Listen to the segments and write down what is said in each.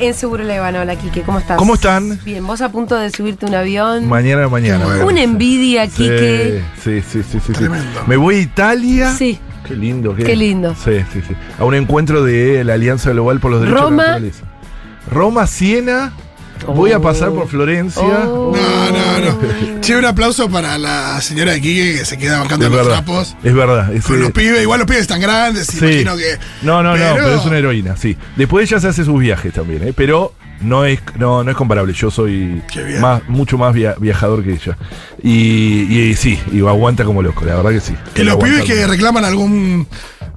En Seguro Habana. Hola, Quique, ¿cómo estás? ¿Cómo están? Bien, vos a punto de subirte un avión. Mañana, mañana. Qué bueno. Una envidia, Quique. Sí, sí, sí, sí, sí. Tremendo. Me voy a Italia. Sí. Qué lindo. Qué lindo. Sí, sí, sí. A un encuentro de la Alianza Global por los Derechos Roma. Naturales. Roma, Siena. Voy a pasar por Florencia. Oh. No, no, no. Che, un aplauso para la señora de Quique que se queda bancando los verdad. trapos. Es verdad. es- Con los pibes, igual los pibes están grandes, y Sí. imagino que. No, no, no, pero es una heroína, sí. Después ella se hace sus viajes también, ¿eh? pero no es, no, no es comparable. Yo soy más, mucho más via- viajador que ella. Y, y sí, y aguanta como loco, la verdad que sí. Que los pibes que reclaman algún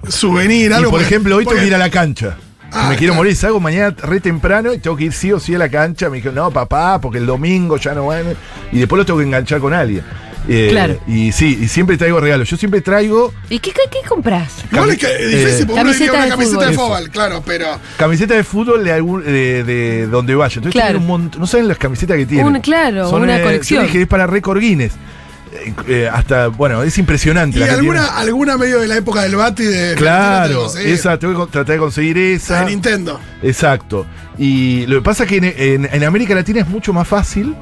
souvenir, Y algo. por porque- ejemplo, hoy tengo que porque- ir a la cancha. Ah, me quiero claro. morir, salgo mañana re temprano y tengo que ir sí o sí a la cancha. Me dijo, no, papá, porque el domingo ya no van. Y después lo tengo que enganchar con alguien. Eh, Claro. Y sí, y siempre traigo regalos. Yo siempre traigo ¿Y qué, qué, qué compras? Igual es, que es difícil, Eh, porque uno diría camiseta una de camiseta de fútbol. fútbol, claro, pero. camiseta de fútbol de, algún, de, de donde vaya. Entonces Claro. tienen un montón. No saben las camisetas que tienen. Un- claro, una yo colección. dije, es para récord Guinness. Eh, hasta, bueno, es impresionante. Y la alguna, alguna medio de la época del Bati de. Claro, Sí, esa, tengo que tratar de conseguir la esa. de Nintendo. Exacto. Y lo que pasa es que en, en- en América Latina es mucho más fácil,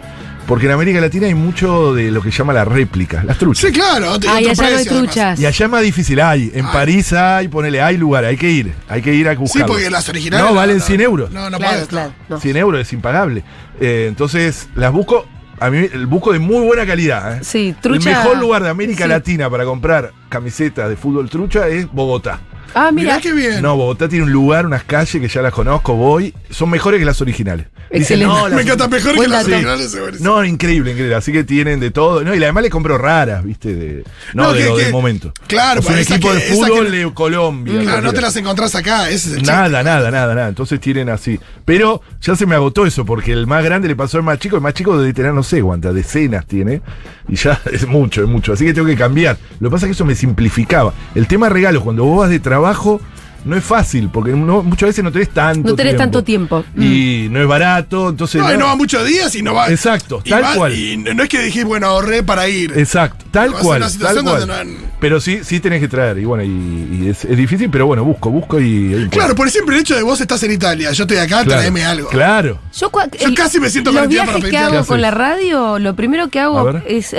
porque en América Latina hay mucho de lo que llama la réplica, las truchas. Sí, claro. Ay, allá no hay truchas. Y allá es más difícil, hay. En Ay. París hay, ponele, hay lugar, hay que ir. Hay que ir a Sí, buscarlo. porque las originales. No, valen 100 euros. No, no claro, podés, claro. no. 100 euros es impagable. Eh, entonces, las busco, a mí, el busco de muy buena calidad. ¿eh? Sí, trucha. El mejor lugar de América Sí. Latina para comprar camisetas de fútbol trucha es Bogotá. Ah, Mirá mira. qué bien. No, Bogotá tiene un lugar, unas calles que ya las conozco, voy. Son mejores que las originales. Excelente. no, Me encanta mejor Buen que las dato. originales. No, increíble, increíble. Así que tienen de todo. No, y además le compro raras, ¿viste? De, no, No, de que- lo que- del momento. claro, Es un esa equipo que- de esa fútbol que- de Colombia. Claro, no te las encontrás acá. Ese es el chiste. Nada, nada, nada, nada. Entonces tienen así. Pero ya se me agotó eso, porque el más grande le pasó al más chico. El más chico debe tener, no sé cuántas, decenas tiene. Y ya es mucho, es mucho. Así que tengo que cambiar. Lo que pasa es que eso me simplificaba. El tema de regalos, cuando vos vas de trabajo, no es fácil, porque no- muchas veces no tenés tanto No tenés tiempo. tanto tiempo. Mm. Y no es barato, entonces. No, y no va muchos días y no va. Exacto, y tal va- cual. Y no es que dijiste, bueno, ahorré para ir. Exacto, tal cual. una Tal situación cual. no- Pero sí, sí tenés que traer. Y bueno, y, y es, es difícil, pero bueno, busco, busco y. y Claro, por siempre el hecho de vos estás en Italia, yo estoy acá, Claro, traeme algo. Claro. Yo, casi me siento Los garantía para viajes que hago con ¿Qué la radio, lo primero que hago es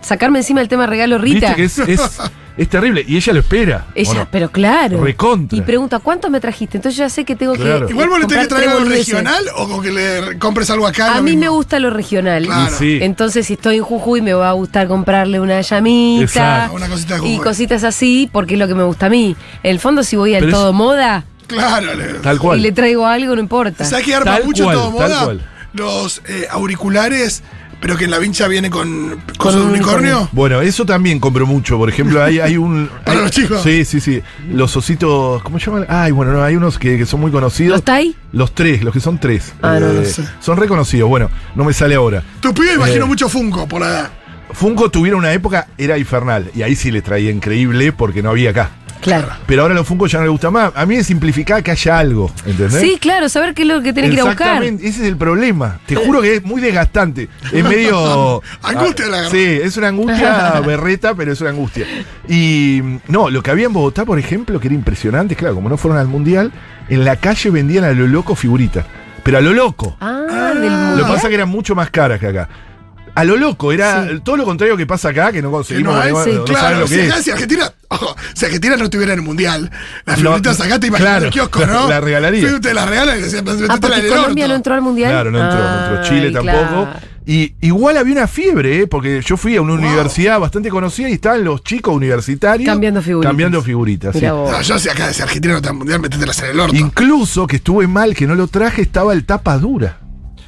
sacarme encima el tema regalo Rita. Viste que es, es, es terrible. Y ella lo espera. ¿o Ella, no? pero claro. Recontra. Y pregunta, ¿cuánto me trajiste? Entonces ya sé que tengo Claro. que. Igual vos le tenés que traer algo regional o con que le compres algo acá. A mí me gusta lo regional. Claro. Sí. Entonces, si estoy en Jujuy, me va a gustar comprarle una llamita Exacto. Una cosita de y cositas así, porque es lo que me gusta a mí. En el fondo, si voy al Pero es- todo moda Claro, le- Tal cual. y le traigo algo, no importa. ¿Sabes qué arma Tal mucho cual, todo tal moda? cual. Los eh, auriculares, pero que en la vincha viene con, con, Con su un unicornio. Bueno, eso también compro mucho. Por ejemplo, hay, hay un. Para hay- los chicos. Sí, sí, sí. Los ositos. ¿Cómo se llaman? Ay, bueno, no, hay unos que, que son muy conocidos. ¿Los Tai? Los tres, los que son tres. Eh, Ah, no, no sé. Son reconocidos. Bueno, no me sale ahora. Tu pibe imagino Eh. mucho Funko por la edad. Funko tuvieron una época, era infernal. Y ahí sí le traía increíble porque no había acá. Claro. Pero ahora a los Funko ya no le gusta más. A mí es simplificar que haya algo. ¿Entendés? Sí, claro, saber qué es lo que tenés que ir a buscar. Exactamente, ese es el problema. Te juro que es muy desgastante. Es medio. Angustia la Ah. Sí, es una angustia berreta, pero es una angustia. Y no, lo que había en Bogotá, por ejemplo, que era impresionante, claro, como no fueron al mundial, en la calle vendían a lo loco figuritas. Pero a lo loco. Ah, del Lo mundial. que pasa es que eran mucho más caras que acá. A lo loco, era Sí. todo lo contrario que pasa acá, que no Que conseguimos, no hay, no, sí. no saben claro, lo si, que acá- es. si Argentina, ojo, si Argentina no estuviera en el mundial, las No, figuritas acá te imaginas claro, en el kiosco, la- ¿no? la regalaría. Sí, te las regalan Ah, "Métetela porque en el Colombia orto". no entró al mundial. Claro, no entró, no entró. Chile tampoco. Y igual había una fiebre, ¿eh? porque yo fui a una Wow. universidad bastante conocida y estaban los chicos universitarios Cambiando figuritas. Cambiando figuritas, sí. Mirá vos. No, yo si acá, si Argentina no está en el mundial, métetelas en el orto. Incluso que estuve mal que no lo traje, estaba el tapa dura.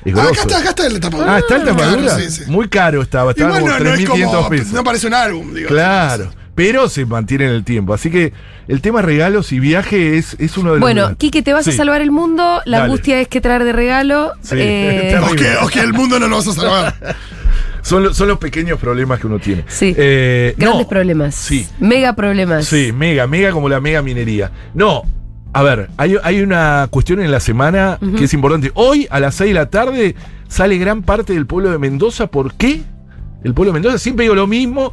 Es Ah, acá está, acá está el tapadura. Ah, está el tapa Claro, dura. sí, sí. Muy caro estaba, estaba como no, no es 3.500 como, pesos. no parece un álbum, digo. Claro. pero se mantiene en el tiempo. Así que el tema regalos y viaje es, es uno de los. Bueno, Quique, te vas a salvar el mundo. La Dale. angustia es que traer de regalo. Sí. Eh, O que, o que el mundo no lo vas a salvar. Son, lo- son los pequeños problemas que uno tiene. sí. Eh, Grandes no, problemas. Sí. Mega problemas. Sí, mega, mega como la mega minería. No, a ver, hay, hay una cuestión en la semana que es importante. Hoy a las 6 de la tarde sale gran parte del pueblo de Mendoza. ¿Por qué? El pueblo de Mendoza, siempre digo lo mismo.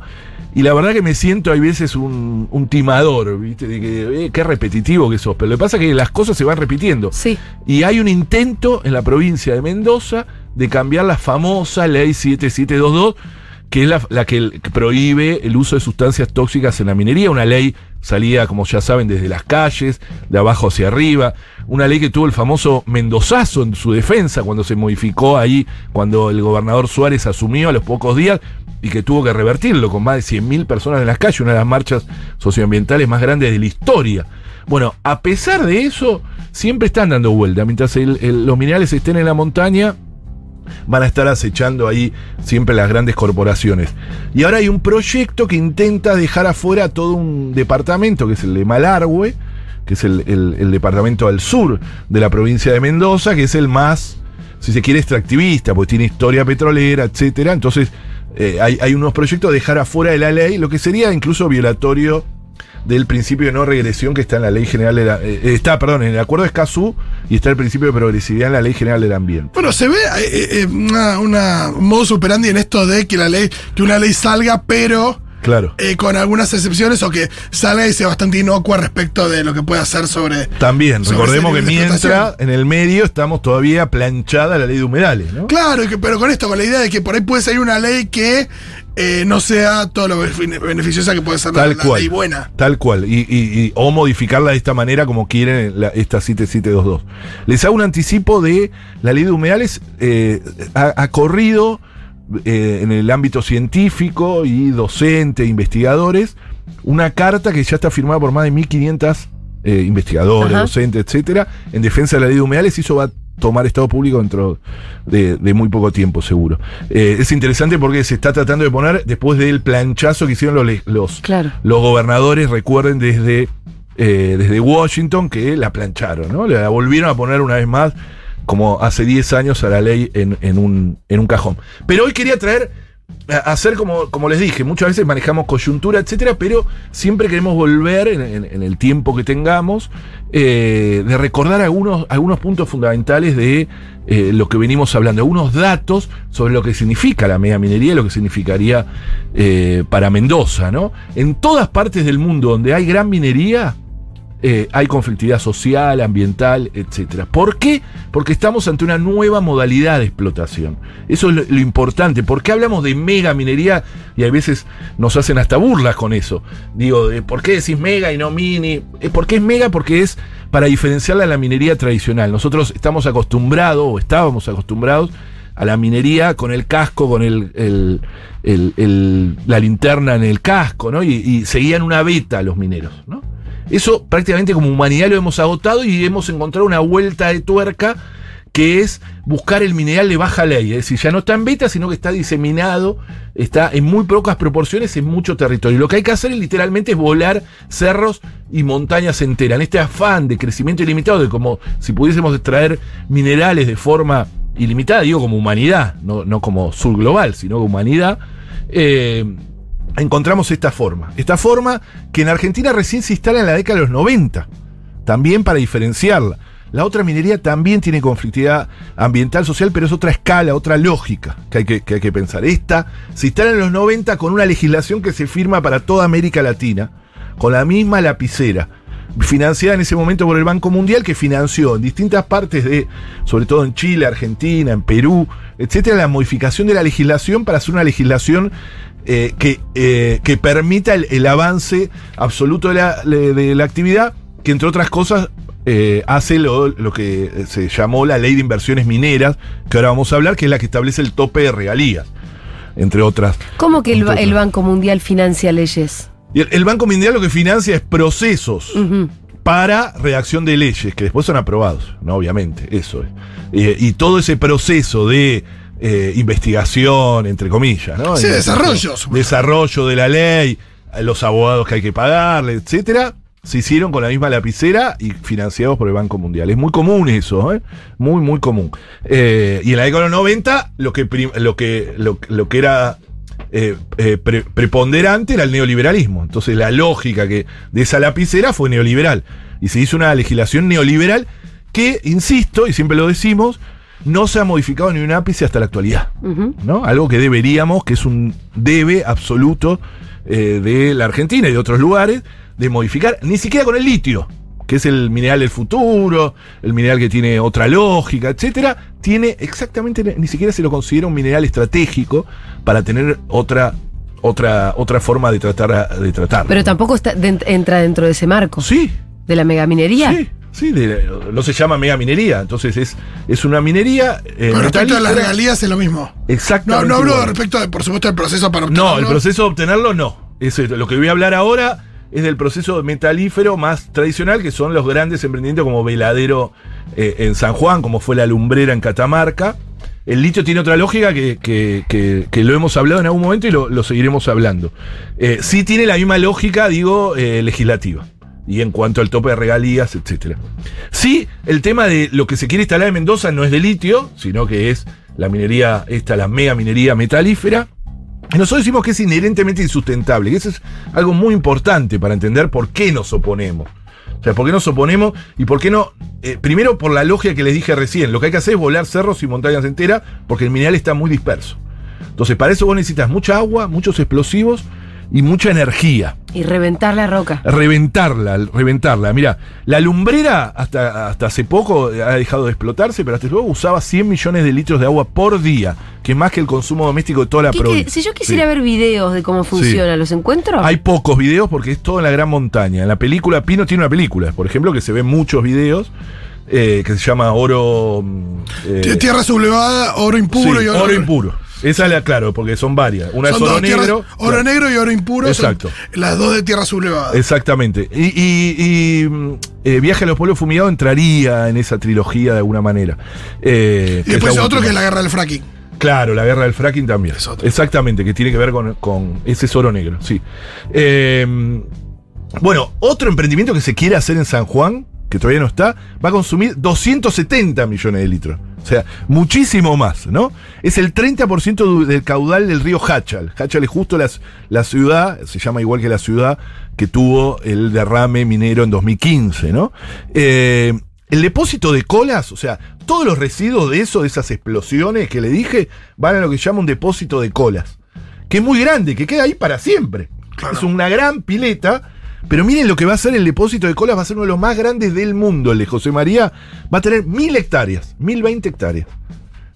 Y la verdad que me siento hay veces un, un timador, ¿viste? De que, eh, qué repetitivo que sos. Pero lo que pasa es que las cosas se van repitiendo. Sí. Y hay un intento en la provincia de Mendoza de cambiar la famosa ley 7722, que es la, la que, el- que prohíbe el uso de sustancias tóxicas en la minería. Una ley salida, como ya saben, desde las calles, de abajo hacia arriba. Una ley que tuvo el famoso Mendozazo en su defensa cuando se modificó ahí, cuando el gobernador Suárez asumió a los pocos días y que tuvo que revertirlo con más de 100.000 personas en las calles, una de las marchas socioambientales más grandes de la historia. Bueno, a pesar de eso, siempre están dando vuelta. Mientras los minerales estén en la montaña, van a estar acechando ahí siempre las grandes corporaciones. Y ahora hay un proyecto que intenta dejar afuera todo un departamento, que es el de Malargüe, que es el, departamento al sur de la provincia de Mendoza, que es el más, si se quiere, extractivista, porque tiene historia petrolera, etcétera. Entonces, eh, hay, hay unos proyectos de dejar afuera de la ley, lo que sería incluso violatorio del principio de no regresión que está en la ley general de la, eh, está, perdón, en el acuerdo de Escazú y está el principio de progresividad en la ley general del ambiente. Bueno, se ve eh, eh, una, un modus operandi en esto de que la ley, que una ley salga, pero Claro. eh, con algunas excepciones, o que salga y sea bastante inocua respecto de lo que puede hacer sobre. También, sobre recordemos que mientras en el medio estamos todavía planchada la ley de humedales, ¿no? Claro, que- pero con esto, con la idea de que por ahí puede salir una ley que eh, no sea todo lo bene- beneficiosa que puede ser la, Tal la cual. ley buena. Tal cual. Y, y- y- o modificarla de esta manera como quieren la- esta 7722. Les hago un anticipo de la ley de humedales. eh, ha, ha corrido eh, en el ámbito científico y docente, investigadores, una carta que ya está firmada por más de 1500 eh, investigadores, Ajá. docentes, etcétera, en defensa de la ley de humedales. Y eso va a tomar estado público dentro de, de muy poco tiempo, seguro. Eh, es interesante porque se está tratando de poner, después del planchazo que hicieron los, los, Claro. los gobernadores, recuerden, desde, eh, desde Washington, que la plancharon, ¿no? La volvieron a poner una vez más, como hace 10 años, a la ley en, un, en un cajón. Pero hoy quería traer, hacer como, como les dije, muchas veces manejamos coyuntura, etcétera, pero siempre queremos volver en, el tiempo que tengamos, eh, de recordar algunos, algunos puntos fundamentales de eh, lo que venimos hablando, algunos datos sobre lo que significa la mega minería y lo que significaría eh, para Mendoza, ¿no? En todas partes del mundo donde hay gran minería, eh, hay conflictividad social, ambiental, etcétera. ¿Por qué? Porque estamos ante una nueva modalidad de explotación. Eso es lo, importante. ¿Por qué hablamos de mega minería? Y a veces nos hacen hasta burlas con eso. Digo, ¿por qué decís mega y no mini? Eh, ¿Por qué es mega? Porque es para diferenciarla de la minería tradicional. Nosotros estamos acostumbrados, o estábamos acostumbrados, a la minería con el casco, con el- la linterna en el casco, ¿no? Y, y seguían una beta los mineros, ¿no? Eso prácticamente como humanidad lo hemos agotado y hemos encontrado una vuelta de tuerca que es buscar el mineral de baja ley. Es decir, ya no está en beta, sino que está diseminado, está en muy pocas proporciones en mucho territorio. Lo que hay que hacer es, literalmente es volar cerros y montañas enteras. En este afán de crecimiento ilimitado, de como si pudiésemos extraer minerales de forma ilimitada, digo como humanidad, no, no como sur global, sino como humanidad, eh, encontramos esta forma. Esta forma que en Argentina recién se instala en la década de los 90, también para diferenciarla. La otra minería también tiene conflictividad ambiental, social, pero es otra escala, otra lógica que hay que, que hay que pensar. Esta se instala en los 90 con una legislación que se firma para toda América Latina, con la misma lapicera, financiada en ese momento por el Banco Mundial, que financió en distintas partes de, sobre todo en Chile, Argentina, en Perú, etcétera, la modificación de la legislación para hacer una legislación eh, que, eh, que permita el, el avance absoluto de la, de- la actividad, que entre otras cosas eh, hace lo, lo que se llamó la ley de inversiones mineras, que ahora vamos a hablar, que es la que establece el tope de regalías, entre otras. ¿Cómo que el, el. Banco Mundial financia leyes? Y el, el Banco Mundial lo que financia es procesos para redacción de leyes, que después son aprobados, ¿no? Obviamente, eso es. Eh, y todo ese proceso de eh, investigación, entre comillas, ¿no? Sí, Investigación, desarrollo, de la ley, los abogados que hay que pagarle, etcétera, se hicieron con la misma lapicera y financiados por el Banco Mundial. Es muy común eso, ¿eh? muy, muy común. Eh, y en la década de los 90, lo que, lo que, lo, lo que era eh, eh, pre- preponderante era el neoliberalismo. Entonces la lógica que de esa lapicera fue neoliberal. Y se hizo una legislación neoliberal que, insisto, y siempre lo decimos, no se ha modificado ni un ápice hasta la actualidad. ¿no? Algo que deberíamos, que es un debe absoluto eh, de la Argentina y de otros lugares, de modificar, ni siquiera con el litio, que es el mineral del futuro, el mineral que tiene otra lógica, etcétera, tiene exactamente, ni siquiera se lo considera un mineral estratégico para tener otra, otra, otra forma de tratar, de tratarlo. Pero tampoco está, entra dentro de ese marco sí, de la megaminería. sí, sí, de- no se llama mega minería, entonces es, es una minería. eh, Pero respecto a las regalías es lo mismo. No, Exactamente. no hablo igual. respecto, de, por supuesto, del proceso para No, obtenerlo. el proceso de obtenerlo no. Eso es, lo que voy a hablar ahora es del proceso metalífero más tradicional, que son los grandes emprendimientos como Veladero eh, en San Juan, como fue la lumbrera en Catamarca. El litio tiene otra lógica que, que- que- que lo hemos hablado en algún momento y lo, lo seguiremos hablando. Eh, sí tiene la misma lógica, digo, eh, legislativa. Y en cuanto al tope de regalías, etcétera. Sí, el tema de lo que se quiere instalar en Mendoza no es de litio, sino que es la minería, esta, la mega minería metalífera. Y nosotros decimos que es inherentemente insustentable, y eso es algo muy importante para entender por qué nos oponemos. O sea, por qué nos oponemos y por qué no. eh, primero, por la lógica que les dije recién, lo que hay que hacer es volar cerros y montañas enteras, porque el mineral está muy disperso. Entonces, para eso vos necesitas mucha agua, muchos explosivos y mucha energía Y reventar la roca. reventarla, reventarla. Mira, la lumbrera hasta, hasta hace poco ha dejado de explotarse, pero hasta luego usaba 100 millones de litros de agua por día, que es más que el consumo doméstico de toda la provincia. si yo quisiera Sí. ver videos de cómo funciona, ¿los encuentro? Hay pocos videos porque es todo en la gran montaña. En la película, Pino tiene una película, por ejemplo, que se ven muchos videos, eh, que se llama Oro... mm, eh, Tie- Tierra sublevada, oro impuro sí, y oro impuro. Esa la claro, porque son varias. Una Son es oro tierras- negro. oro claro. negro y oro impuro. son Exacto. las dos de tierra sublevada. Exactamente. Y, y- y, mm, eh, Viaje a los pueblos fumigados entraría en esa trilogía de alguna manera. Eh, y después otro que es la guerra del fracking. Claro, la guerra del fracking también. Exactamente, que tiene que ver con, con ese oro negro, sí. Eh, bueno, otro emprendimiento que se quiere hacer en San Juan, que todavía no está, va a consumir 270 millones de litros. O sea, muchísimo más, ¿no? Es el 30% du- del caudal del río Hachal. Hachal es justo la, la ciudad, se llama igual que la ciudad que tuvo el derrame minero en 2015, ¿no? Eh, el depósito de colas, o sea, todos los residuos de eso, de esas explosiones que le dije, van a lo que se llama un depósito de colas. Que es muy grande, que queda ahí para siempre. Claro. Es una gran pileta. Pero miren lo que va a ser el depósito de colas, va a ser uno de los más grandes del mundo, el de José María. Va a tener mil hectáreas, mil veinte hectáreas.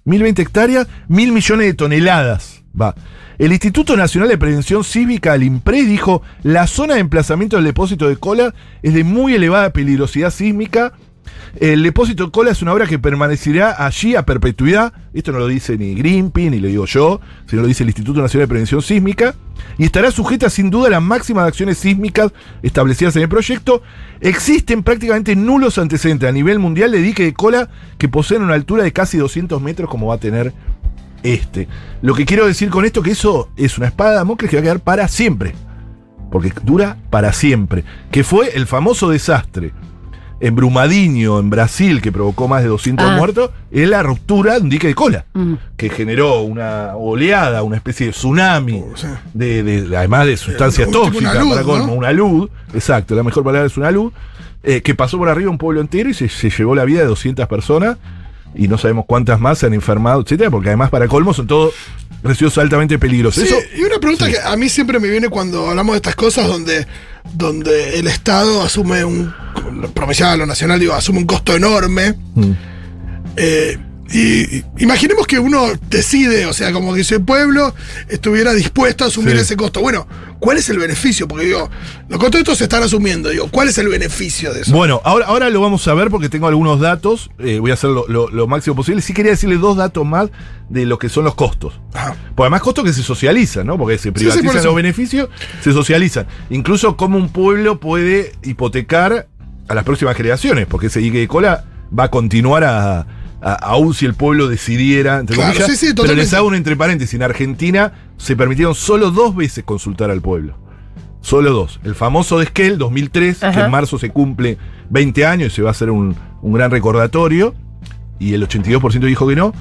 Mil veinte hectáreas, mil millones de toneladas. Va. El Instituto Nacional de Prevención Cívica, el IMPRE, dijo, la zona de emplazamiento del depósito de cola es de muy elevada peligrosidad sísmica. El depósito de cola es una obra que permanecerá allí a perpetuidad. Esto no lo dice ni Greenpeace, ni lo digo yo, sino lo dice el Instituto Nacional de Prevención Sísmica. Y estará sujeta sin duda a las máximas acciones sísmicas establecidas en el proyecto. Existen prácticamente nulos antecedentes a nivel mundial de dique de cola que poseen una altura de casi 200 metros como va a tener este. Lo que quiero decir con esto que eso es una espada de Damocles que va a quedar para siempre. Porque dura para siempre. Que fue el famoso desastre en Brumadinho, en Brasil, que provocó más de 200 Ah. muertos, es la ruptura de un dique de cola. Mm. Que generó una oleada, una especie de tsunami, Oh, sí. de, de- además de sustancias un- tipo tóxicas, una luz, para colmo, ¿no? una luz, exacto, la mejor palabra es una luz, eh, que pasó por arriba un pueblo entero y se, se llevó la vida de 200 personas y no sabemos cuántas más se han enfermado, etcétera, porque además para colmo son todos residuos altamente peligrosos. Sí, Eso, y una pregunta que a mí siempre me viene cuando hablamos de estas cosas donde, donde el Estado asume un, provincial o nacional, digo, asume un costo enorme. Mm. Eh, y, imaginemos que uno decide, o sea, como que ese pueblo estuviera dispuesto a asumir Sí. ese costo. Bueno, ¿cuál es el beneficio? Porque digo, los costos de estos se están asumiendo, digo, ¿cuál es el beneficio de eso? Bueno, ahora, ahora lo vamos a ver porque tengo algunos datos. eh, voy a hacer lo, lo- lo máximo posible. Sí quería decirle dos datos más de lo que son los costos. Ajá. Porque además costos que se socializan, ¿no? Porque se sí, privatizan los beneficios, se socializan. Incluso cómo un pueblo puede hipotecar a las próximas generaciones, porque ese de cola va a continuar a- aún si el pueblo decidiera, entre Claro, comillas. sí, sí, pero les hago un entre paréntesis. En Argentina se permitieron solo dos veces consultar al pueblo. Solo dos. El famoso de Esquel, 2003, que en marzo se cumple 20 años y se va a hacer un, un gran recordatorio. Y el 82% dijo que no.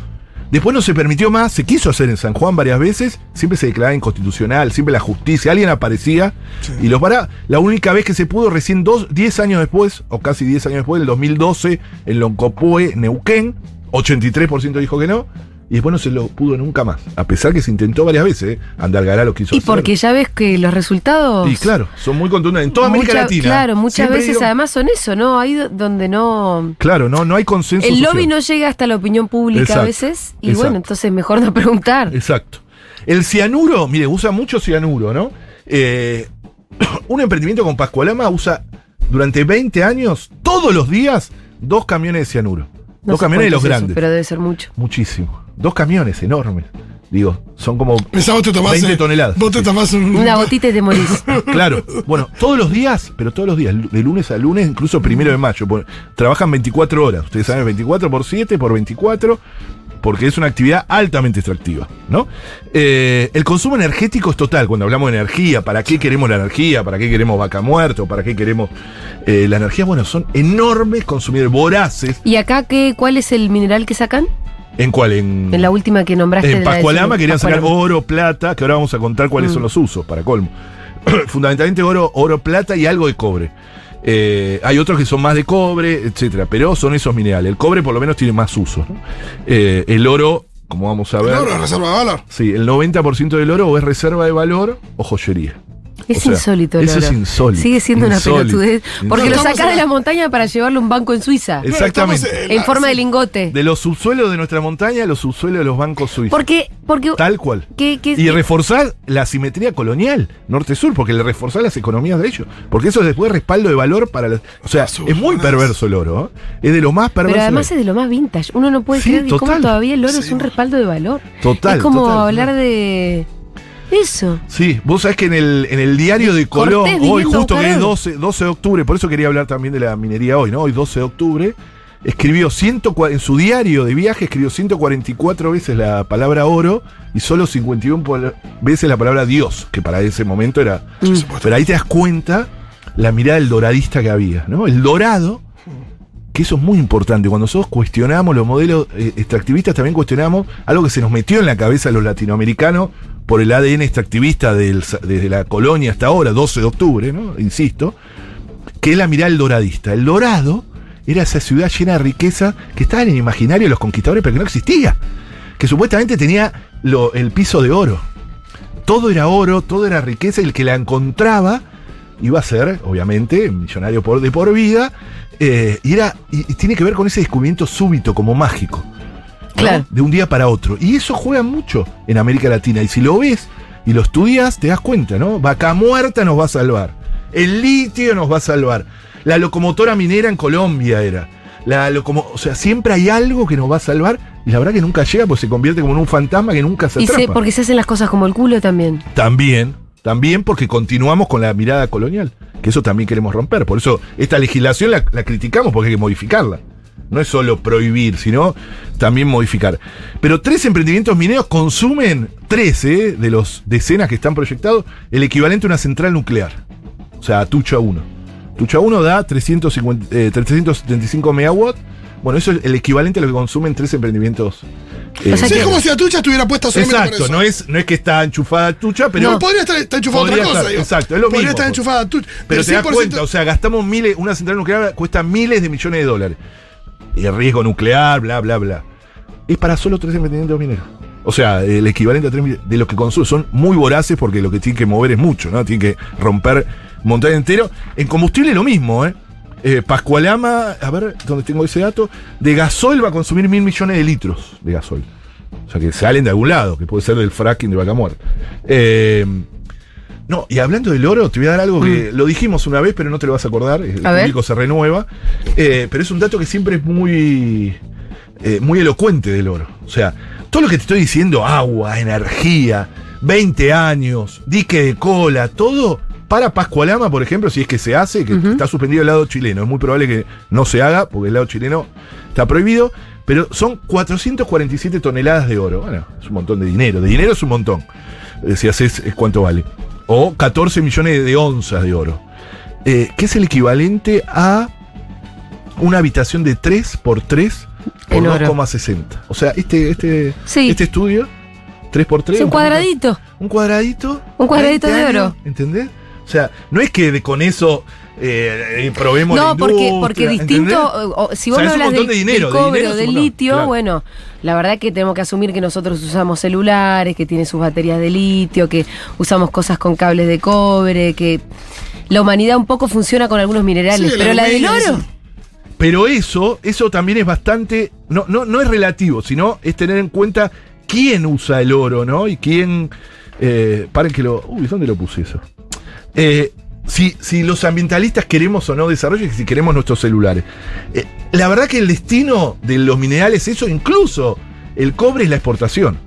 Después no se permitió más, se quiso hacer en San Juan varias veces, siempre se declaraba inconstitucional, siempre la justicia, alguien aparecía y los para. La única vez que se pudo, recién dos, 10 años después, o casi 10 años después, el 2012, en Loncopue, Neuquén, 83% dijo que no, y después no se lo pudo nunca más. A pesar que se intentó varias veces, ¿eh? Andalgará lo quiso Y hacer. porque ya ves que los resultados. Y claro, son muy contundentes. En toda América Latina. Claro, muchas veces digo- además son eso, ¿no? Ahí do- donde no. Claro, no, no hay consenso. El social. lobby no llega hasta la opinión pública Exacto, a veces. Y exacto. bueno, entonces mejor no preguntar. Exacto. El cianuro, mire, usa mucho cianuro, ¿no? Eh, un emprendimiento con Pascualama usa durante 20 años, todos los días, dos camiones de cianuro. No dos camiones de los eso, grandes. pero debe ser mucho. Muchísimo. Dos camiones enormes. Digo, son como Pensaba vos te tomás. 20 eh, toneladas. Vos te tomás un. Una gotita y te morís. Claro, bueno, todos los días, pero todos los días, de lunes a lunes, incluso primero de mayo. Trabajan 24 horas, ustedes saben, 24 por 7 por 24, porque es una actividad altamente extractiva, ¿no? Eh, el consumo energético es total, cuando hablamos de energía, ¿para qué queremos la energía? ¿Para qué queremos vaca muerta? ¿Para qué queremos eh, la energía? Bueno, son enormes consumidores, voraces. ¿Y acá qué, cuál es el mineral que sacan? ¿En cuál? En, En la última que nombraste. en Pascualama querían sacar oro, plata, que ahora vamos a contar cuáles Mm. son los usos, para colmo. Fundamentalmente oro, oro, plata y algo de cobre. Eh, hay otros que son más de cobre, etcétera, pero son esos minerales. El cobre por lo menos tiene más usos. ¿no? Eh, el oro, como vamos a ver, No, no, reserva de valor. sí, el 90% del oro o es reserva de valor o joyería. Es O sea, insólito el eso es oro. insólito. Sigue siendo una pelotudez. Porque lo sacás de la- montaña para llevarlo a un banco en Suiza. Exactamente. En la- forma de lingote. De los subsuelos de nuestra montaña a los subsuelos de los bancos suizos. Porque, porque Tal cual. que, que- Y reforzar la simetría colonial, norte-sur, porque le reforzar las economías de ellos. Porque eso es después respaldo de valor para las. O sea, Sus es muy perverso el oro. ¿eh? Es de lo más perverso. pero además de- es de lo más vintage. Uno no puede Sí, creer que cómo total. todavía el oro es un respaldo de valor. Total, es como total, hablar total. de eso. Sí, vos sabés que en el, en el diario de Colón, Cortés hoy justo que es oro. 12, 12 de octubre, por eso quería hablar también de la minería hoy, ¿no? Hoy 12 de octubre, escribió 100, en su diario de viaje, escribió 144 veces la palabra oro y solo 51 pol- veces la palabra Dios, que para ese momento era... Mm. Pero ahí te das cuenta la mirada del doradista que había, ¿no? El dorado, que eso es muy importante. Cuando nosotros cuestionamos los modelos eh, extractivistas, también cuestionamos algo que se nos metió en la cabeza a los latinoamericanos por el ADN extractivista del desde la colonia hasta ahora, 12 de octubre, ¿no? Insisto, que es la mirada del doradista. El dorado era esa ciudad llena de riqueza que estaba en el imaginario de los conquistadores, pero que no existía. Que supuestamente tenía lo- el piso de oro. Todo era oro, todo era riqueza, y el que la encontraba iba a ser, obviamente, millonario por, de por vida, eh, y, y tiene que ver con ese descubrimiento súbito, como mágico. De un día para otro. Y eso juega mucho en América Latina. Y si lo ves y lo estudias, te das cuenta, ¿no? Vaca muerta nos va a salvar. El litio nos va a salvar. La locomotora minera en Colombia era. La locomo o sea, siempre hay algo que nos va a salvar. Y la verdad que nunca llega, pues se convierte como en un fantasma que nunca se Y atrapa. porque se hacen las cosas como el culo también. También, también porque continuamos con la mirada colonial, que eso también queremos romper. Por eso esta legislación la, la criticamos porque hay que modificarla. No es solo prohibir, sino también modificar. Pero tres emprendimientos mineros consumen, 13 de los decenas que están proyectados, el equivalente a una central nuclear. O sea, Tucha 1. Tucha 1 da 350, eh, 375 megawatts. Bueno, eso es el equivalente a lo que consumen tres emprendimientos. eh, O sea es como si la tuya estuviera puesta solamente Exacto, por eso. no es, no es que está enchufada Tucha, pero. no, podría estar, estar enchufada Podría otra cosa. estar, digo. exacto, es lo podría mismo, estar pues. enchufada tuya. Pero te das 100% cuenta, o sea, gastamos miles, una central nuclear cuesta miles de millones de dólares. El riesgo nuclear, bla, bla, bla. Es para solo tres emprendimientos mineros. O sea, el equivalente a tres mil- de los que consumen. Son muy voraces porque lo que tienen que mover es mucho, ¿no? Tienen que romper montaña entero. En combustible lo mismo, ¿eh? Eh, Pascualama, a ver, ¿dónde tengo ese dato? De gasol va a consumir mil millones de litros de gasol. O sea, que salen de algún lado, que puede ser del fracking de vaca muerta. Eh, no, y hablando del oro, te voy a dar algo que lo dijimos una vez, pero no te lo vas a acordar. El A ver. público se renueva. Eh, pero es un dato que siempre es muy, eh, muy elocuente del oro. O sea, todo lo que te estoy diciendo, agua, energía, 20 años, dique de cola, todo. Para Pascualama, por ejemplo, si es que se hace, que está suspendido el lado chileno, es muy probable que no se haga, porque el lado chileno está prohibido, pero son 447 toneladas de oro. Bueno, es un montón de dinero. De dinero es un montón. Eh, Si haces, es cuánto vale. O 14 millones de onzas de oro, eh, que es el equivalente a una habitación de 3 por 3 por En oro. 2,60. O sea, este, este, Sí. este estudio, 3 por 3 Es un cuadradito. Un cuadradito. Un cuadradito 20 de años, oro. ¿Entendés? O sea, no es que de- con eso eh, probemos la No, porque, industria, porque distinto, o- o- si O vos sea, me es un hablas del, de dinero, del de cobre dinero o es del litio, claro. bueno, la verdad que tenemos que asumir que nosotros usamos celulares, que tiene sus baterías de litio, que usamos cosas con cables de cobre, que la humanidad un poco funciona con algunos minerales, Sí, pero la del oro. Pero eso, eso también es bastante. No, no, no es relativo, sino es tener en cuenta quién usa el oro, ¿no? Y quién. Eh, paren que lo. Uy, ¿dónde lo puse eso? Eh, si, si los ambientalistas queremos o no desarrollo y si queremos nuestros celulares. Eh, la verdad que el destino de los minerales, eso incluso el cobre es la exportación.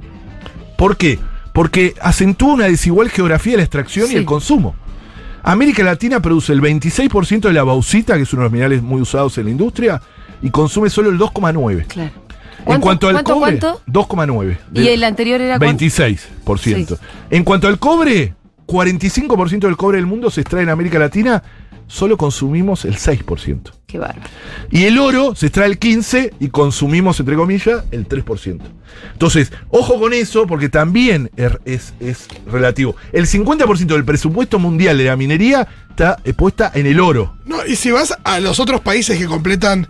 ¿Por qué? Porque acentúa una desigual geografía de la extracción Sí. y el consumo. América Latina produce el 26% de la bauxita, que es uno de los minerales muy usados en la industria, y consume solo el 2,9%. claro. En ¿Cuánto, cuanto al cuánto, cobre, cuánto? 2,9%. Y el anterior era cuánto? 26%. En cuanto al cobre, 45% del cobre del mundo se extrae en América Latina, solo consumimos el 6%. Qué bárbaro. Y el oro se extrae el 15% y consumimos, entre comillas, el 3%. Entonces, ojo con eso, porque también er- es, es relativo. El 50% del presupuesto mundial de la minería está eh, puesta en el oro. No, y si vas a los otros países que completan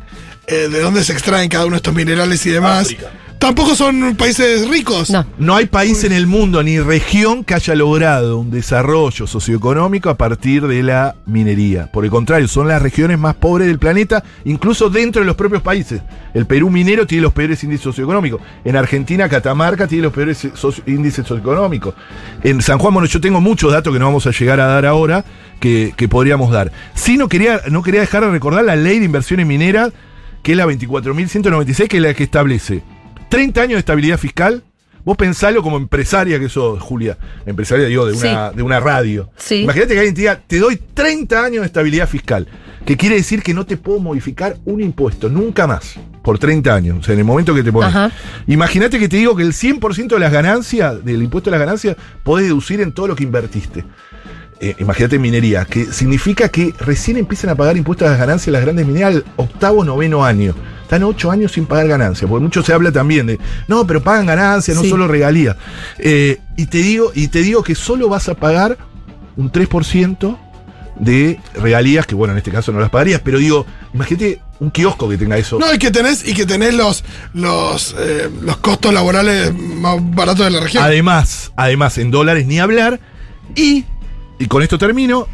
eh, de dónde se extraen cada uno de estos minerales y demás, África. Tampoco son países ricos. No. No hay país en el mundo ni región que haya logrado un desarrollo socioeconómico a partir de la minería. Por el contrario, son las regiones más pobres del planeta, incluso dentro de los propios países. El Perú minero tiene los peores índices socioeconómicos. En Argentina, Catamarca tiene los peores socio- índices socioeconómicos. En San Juan, bueno, yo tengo muchos datos que no vamos a llegar a dar ahora, que, que podríamos dar. Sí, no quería, no quería dejar de recordar la ley de inversiones mineras, que es la 24.196, que es la que establece 30 años de estabilidad fiscal. Vos pensalo como empresaria que sos, Julia. Empresaria, digo, de una, Sí. de una radio. Sí. Imagínate que alguien te diga, te doy 30 años de estabilidad fiscal. Que quiere decir que no te puedo modificar un impuesto, nunca más. Por 30 años. O sea, en el momento que te pones. Imagínate que te digo que el 100% de las ganancias, del impuesto de las ganancias, podés deducir en todo lo que invertiste. Eh, imagínate minería, que significa que recién empiezan a pagar impuestos a las ganancias las grandes mineras al octavo, noveno año. Están ocho años sin pagar ganancias, porque mucho se habla también de, no, pero pagan ganancias, no Sí. solo regalías. Eh, y, te digo, y te digo que solo vas a pagar un 3% de regalías, que bueno, en este caso no las pagarías, pero digo, imagínate un kiosco que tenga eso. No, y que tenés, y que tenés los, los, eh, los costos laborales más baratos de la región. Además, además, en dólares ni hablar. Y, y con esto termino,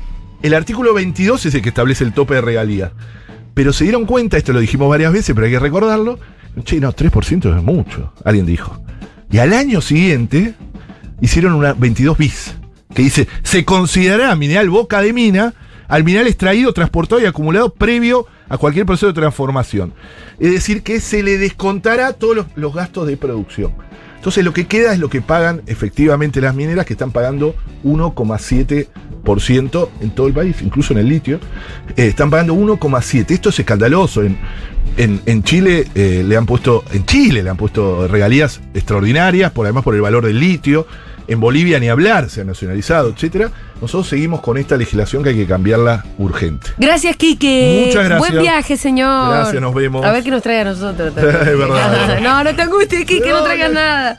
el artículo 22 es el que establece el tope de regalías. Pero se dieron cuenta, esto lo dijimos varias veces, pero hay que recordarlo. Che, no, 3% es mucho, alguien dijo. Y al año siguiente hicieron una 22 bis, que dice, se considerará mineral boca de mina al mineral extraído, transportado y acumulado previo a cualquier proceso de transformación. Es decir, que se le descontará todos los, los gastos de producción. Entonces lo que queda es lo que pagan efectivamente las mineras, que están pagando 1,7% en todo el país, incluso en el litio. Eh, están pagando 1,7%. Esto es escandaloso. En, en, Chile eh, le han puesto, en Chile le han puesto regalías extraordinarias, por además por el valor del litio. En Bolivia ni hablar, se ha nacionalizado, etcétera. Nosotros seguimos con esta legislación que hay que cambiarla urgente. Gracias, Quique. Muchas gracias. Buen viaje, señor. Gracias, nos vemos. A ver qué nos trae a nosotros. Es verdad. no, no te angusties, Quique, no, No, traigas nada.